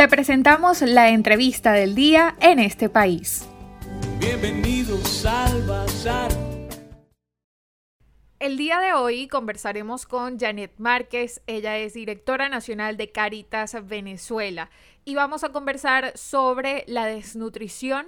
Te presentamos la entrevista del día en este país. Bienvenidos al Bazar. El día de hoy conversaremos con Janet Márquez, ella es directora nacional de Caritas Venezuela y vamos a conversar sobre la desnutrición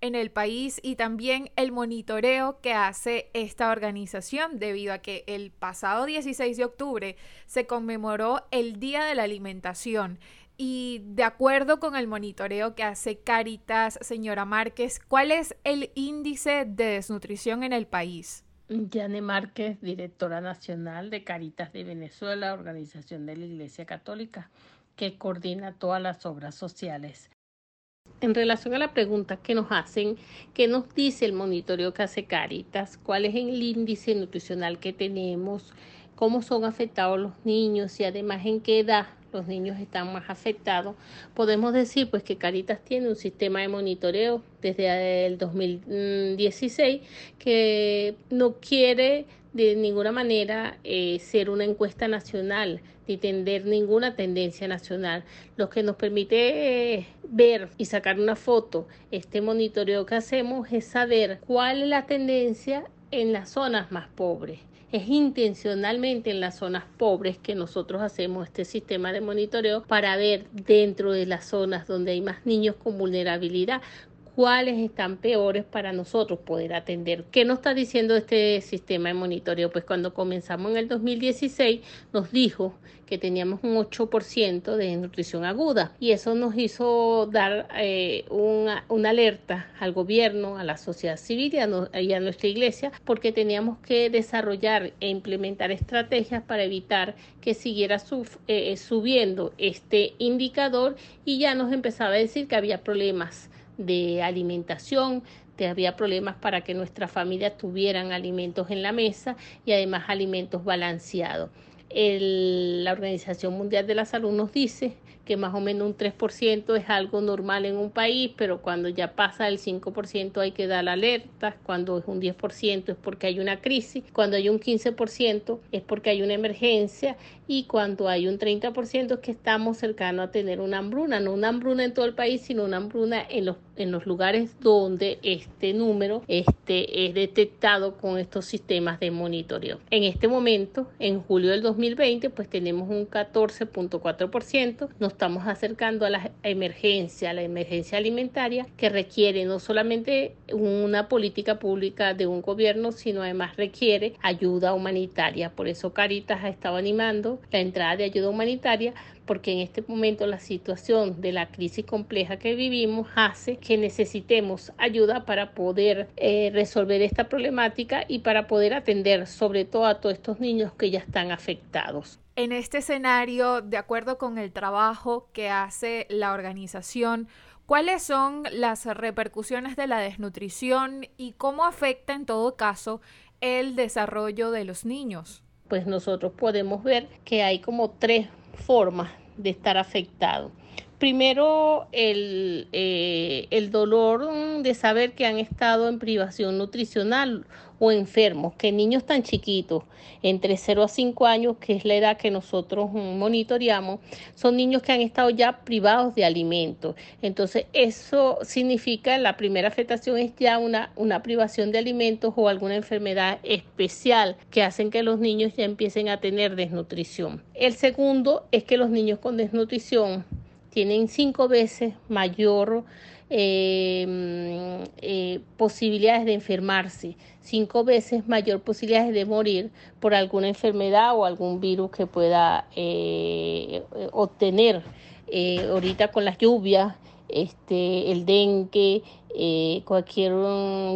en el país y también el monitoreo que hace esta organización debido a que el pasado 16 de octubre se conmemoró el Día de la Alimentación. Y de acuerdo con el monitoreo que hace Caritas, señora Márquez, ¿cuál es el índice de desnutrición en el país? Yane Márquez, directora nacional de Caritas de Venezuela, organización de la Iglesia Católica, que coordina todas las obras sociales en relación a la pregunta que nos hacen, ¿qué nos dice el monitoreo que hace Caritas? ¿Cuál es el índice nutricional que tenemos? ¿Cómo son afectados los niños? Y además, ¿en qué edad los niños están más afectados? Podemos decir pues que Caritas tiene un sistema de monitoreo desde el 2016 que no quiere de ninguna manera eh, ser una encuesta nacional ni tender ninguna tendencia nacional. Lo que nos permite eh, ver y sacar una foto, este monitoreo que hacemos es saber cuál es la tendencia en las zonas más pobres. Es intencionalmente en las zonas pobres que nosotros hacemos este sistema de monitoreo para ver dentro de las zonas donde hay más niños con vulnerabilidad cuáles están peores para nosotros poder atender. ¿Qué nos está diciendo este sistema de monitoreo? Pues cuando comenzamos en el 2016 nos dijo que teníamos un 8% de nutrición aguda y eso nos hizo dar eh, una, alerta al gobierno, a la sociedad civil y a, nuestra iglesia porque teníamos que desarrollar e implementar estrategias para evitar que siguiera eh, subiendo este indicador y ya nos empezaba a decir que había problemas de alimentación, te había problemas para que nuestras familias tuvieran alimentos en la mesa y además alimentos balanceados. la Organización Mundial de la Salud nos dice que más o menos un 3% es algo normal en un país, pero cuando ya pasa el 5% hay que dar alerta, cuando es un 10% es porque hay una crisis, cuando hay un 15% es porque hay una emergencia y cuando hay un 30% es que estamos cercanos a tener una hambruna, no una hambruna en todo el país, sino una hambruna en los, en los lugares donde este número este, es detectado con estos sistemas de monitoreo. En este momento, en julio del 2020, pues tenemos un 14.4%, nos estamos acercando a la emergencia, a la emergencia alimentaria que requiere no solamente una política pública de un gobierno, sino además requiere ayuda humanitaria. Por eso Caritas ha estado animando la entrada de ayuda humanitaria porque en este momento la situación de la crisis compleja que vivimos hace que necesitemos ayuda para poder eh, resolver esta problemática y para poder atender sobre todo a todos estos niños que ya están afectados. En este escenario, de acuerdo con el trabajo que hace la organización, ¿cuáles son las repercusiones de la desnutrición y cómo afecta en todo caso el desarrollo de los niños? Pues nosotros podemos ver que hay como tres formas de estar afectado. Primero, el, eh, el dolor de saber que han estado en privación nutricional o enfermos, que niños tan chiquitos, entre 0 a 5 años, que es la edad que nosotros monitoreamos, son niños que han estado ya privados de alimentos. Entonces, eso significa, la primera afectación es ya una, una privación de alimentos o alguna enfermedad especial que hacen que los niños ya empiecen a tener desnutrición. El segundo es que los niños con desnutrición tienen cinco veces mayor eh, eh, posibilidades de enfermarse, cinco veces mayor posibilidades de morir por alguna enfermedad o algún virus que pueda eh, obtener. ahorita con las lluvias, este, el dengue, cualquier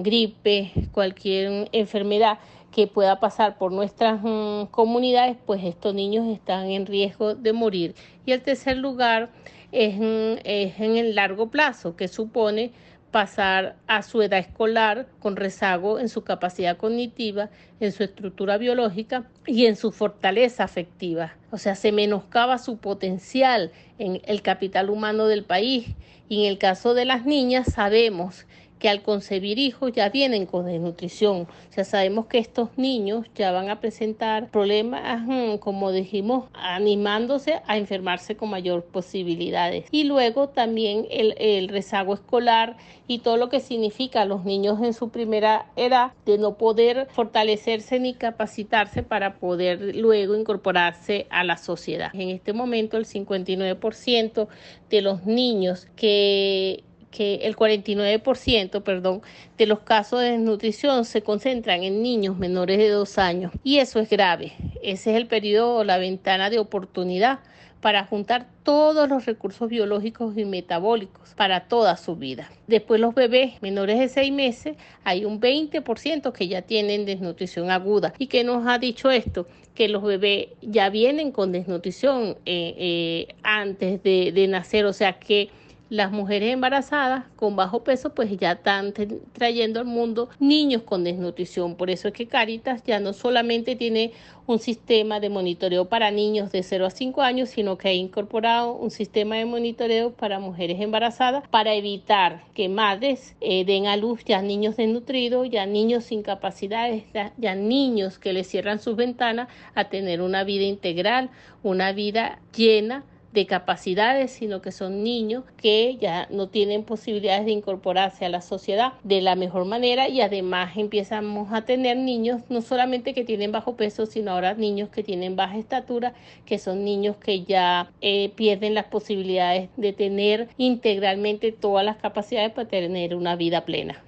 gripe, cualquier enfermedad que pueda pasar por nuestras mm, comunidades, pues estos niños están en riesgo de morir. Y el tercer lugar es, en el largo plazo, que supone pasar a su edad escolar con rezago en su capacidad cognitiva, en su estructura biológica y en su fortaleza afectiva. O sea, se menoscaba su potencial en el capital humano del país. Y en el caso de las niñas sabemos que al concebir hijos ya vienen con desnutrición. O sea, sabemos que estos niños ya van a presentar problemas, mm, como dijimos, animándose a enfermarse con mayor posibilidades. Y luego también el, el rezago escolar y todo lo que significa a los niños en su primera edad de no poder fortalecerse ni capacitarse para poder luego incorporarse a la sociedad. En este momento el 59% de los niños que que el 49%, perdón, de los casos de desnutrición se concentran en niños menores de dos años y eso es grave. Ese es el periodo, la ventana de oportunidad para juntar todos los recursos biológicos y metabólicos para toda su vida. Después los bebés menores de seis meses, hay un 20% que ya tienen desnutrición aguda. ¿Y que nos ha dicho esto? Que los bebés ya vienen con desnutrición eh, eh, antes de, de nacer, o sea que las mujeres embarazadas con bajo peso pues ya están trayendo al mundo niños con desnutrición. Por eso es que Caritas ya no solamente tiene un sistema de monitoreo para niños de 0 a 5 años, sino que ha incorporado un sistema de monitoreo para mujeres embarazadas para evitar que madres eh, den a luz ya niños desnutridos, ya niños sin capacidades, ya niños que les cierran sus ventanas a tener una vida integral, una vida llena de capacidades, sino que son niños que ya no tienen posibilidades de incorporarse a la sociedad de la mejor manera y además empezamos a tener niños no solamente que tienen bajo peso, sino ahora niños que tienen baja estatura, que son niños que ya eh, pierden las posibilidades de tener integralmente todas las capacidades para tener una vida plena.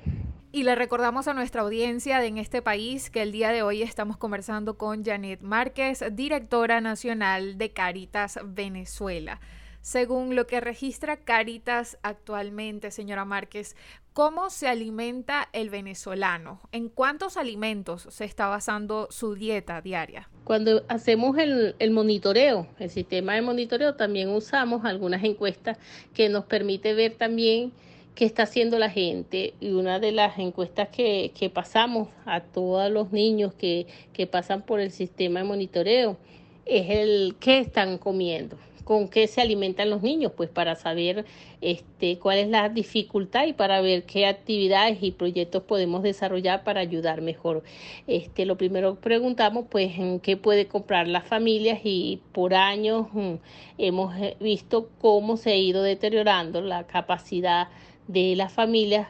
Y le recordamos a nuestra audiencia de en este país que el día de hoy estamos conversando con Janet Márquez, directora nacional de Caritas Venezuela. Según lo que registra Caritas actualmente, señora Márquez, ¿cómo se alimenta el venezolano? ¿En cuántos alimentos se está basando su dieta diaria? Cuando hacemos el, el, monitoreo, el sistema de monitoreo, también usamos algunas encuestas que nos permite ver también qué está haciendo la gente y una de las encuestas que, que pasamos a todos los niños que, que pasan por el sistema de monitoreo es el qué están comiendo con qué se alimentan los niños, pues para saber este, cuál es la dificultad y para ver qué actividades y proyectos podemos desarrollar para ayudar mejor. Este, lo primero que preguntamos, pues, en qué puede comprar las familias y por años mm, hemos eh, visto cómo se ha ido deteriorando la capacidad de las familias,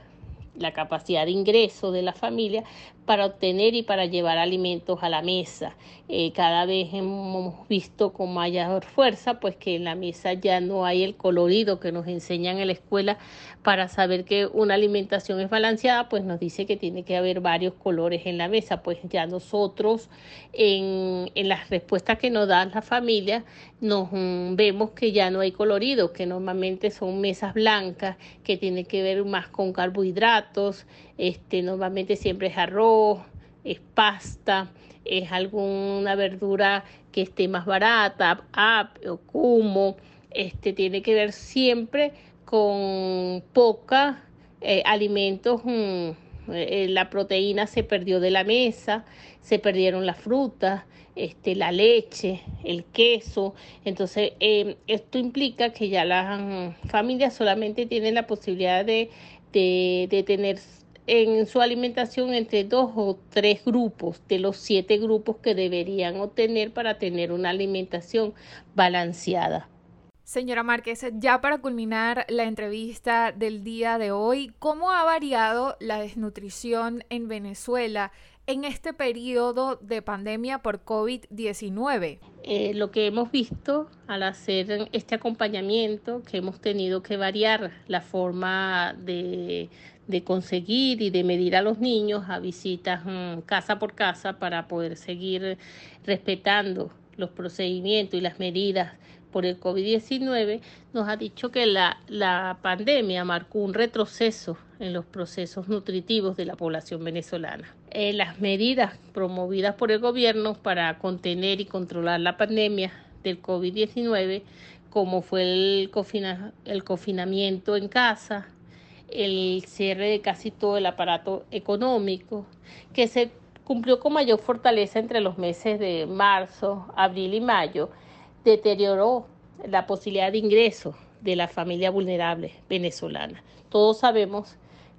la capacidad de ingreso de la familia para obtener y para llevar alimentos a la mesa. Eh, cada vez hemos visto con mayor fuerza pues que en la mesa ya no hay el colorido que nos enseñan en la escuela para saber que una alimentación es balanceada, pues nos dice que tiene que haber varios colores en la mesa. Pues ya nosotros en, en las respuestas que nos dan las familias nos mm, vemos que ya no hay colorido, que normalmente son mesas blancas, que tiene que ver más con carbohidratos, este, normalmente siempre es arroz, es pasta, es alguna verdura que esté más barata, ap o cumo, este, tiene que ver siempre con poca eh, alimentos, mm, eh, la proteína se perdió de la mesa, se perdieron las frutas, este, la leche, el queso. Entonces, em, esto implica que ya las mm, familias solamente tienen la posibilidad de, de tener en su alimentación entre dos o tres grupos de los siete grupos que deberían obtener para tener una alimentación balanceada. Señora Márquez, ya para culminar la entrevista del día de hoy, ¿cómo ha variado la desnutrición en Venezuela en este periodo de pandemia por COVID-19? Eh, lo que hemos visto al hacer este acompañamiento, que hemos tenido que variar la forma de, de conseguir y de medir a los niños a visitas mm, casa por casa para poder seguir respetando los procedimientos y las medidas por el COVID-19, nos ha dicho que la, la pandemia marcó un retroceso en los procesos nutritivos de la población venezolana. Eh, las medidas promovidas por el gobierno para contener y controlar la pandemia del COVID-19, como fue el, el confinamiento en casa, el cierre de casi todo el aparato económico, que se cumplió con mayor fortaleza entre los meses de marzo, abril y mayo, deterioró la posibilidad de ingreso de la familia vulnerable venezolana. Todos sabemos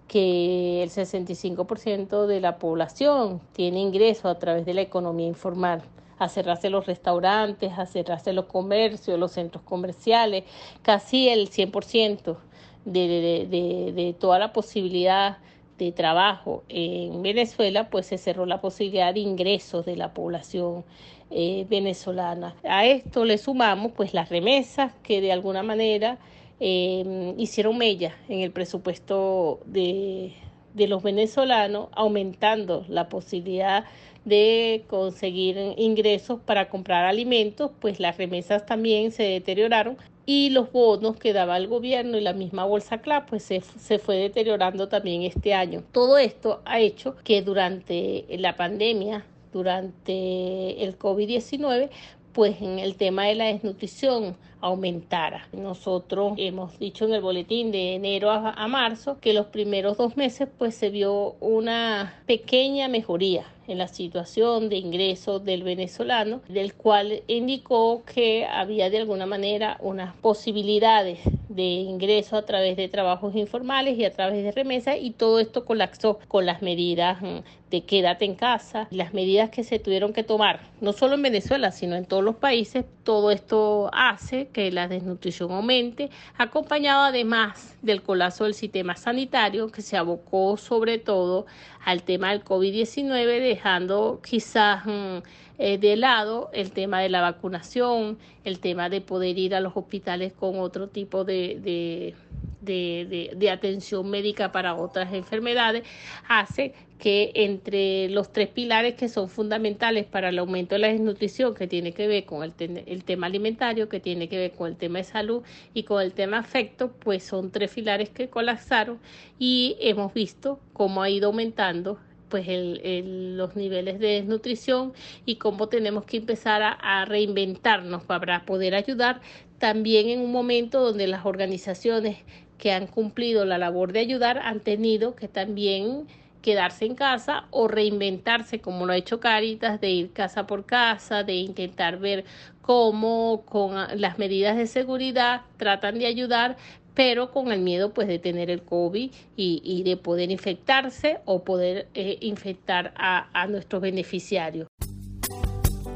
que el 65% de la población tiene ingresos a través de la economía informal a cerrarse los restaurantes, a cerrarse los comercios, los centros comerciales, casi el 100% de, de, de, toda la posibilidad de trabajo en Venezuela, pues se cerró la posibilidad de ingresos de la población eh, venezolana. A esto le sumamos pues las remesas que de alguna manera eh, hicieron mella en el presupuesto de, de los venezolanos, aumentando la posibilidad de conseguir ingresos para comprar alimentos, pues las remesas también se deterioraron y los bonos que daba el gobierno y la misma bolsa CLAP pues se, se, fue deteriorando también este año. Todo esto ha hecho que durante la pandemia, durante el COVID-19, pues en el tema de la desnutrición aumentara. Nosotros hemos dicho en el boletín de enero a, marzo que los primeros dos meses pues se vio una pequeña mejoría en la situación de ingresos del venezolano, del cual indicó que había de alguna manera unas posibilidades de ingreso a través de trabajos informales y a través de remesas y todo esto colapsó con las medidas mm, de quédate en casa, las medidas que se tuvieron que tomar, no solo en Venezuela, sino en todos los países, todo esto hace que la desnutrición aumente, acompañado además del colapso del sistema sanitario que se abocó sobre todo al tema del COVID-19, dejando quizás mm, eh, de lado el tema de la vacunación, el tema de poder ir a los hospitales con otro tipo de, de de, de, atención médica para otras enfermedades, hace que entre los tres pilares que son fundamentales para el aumento de la desnutrición, que tiene que ver con el, el, tema alimentario, que tiene que ver con el tema de salud y con el tema afecto, pues son tres pilares que colapsaron y hemos visto cómo ha ido aumentando pues el, los niveles de desnutrición y cómo tenemos que empezar a reinventarnos para poder ayudar también en un momento donde las organizaciones que han cumplido la labor de ayudar han tenido que también quedarse en casa o reinventarse como lo ha hecho Caritas, de ir casa por casa, de intentar ver cómo con las medidas de seguridad tratan de ayudar, pero con el miedo pues de tener el COVID y, y de poder infectarse o poder eh, infectar a, a nuestros beneficiarios.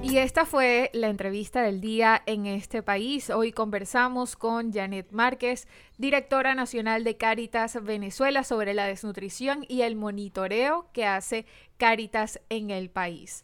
Y esta fue la entrevista del día en este país. Hoy conversamos con Janet Márquez, directora nacional de Caritas Venezuela, sobre la desnutrición y el monitoreo que hace Caritas en el país.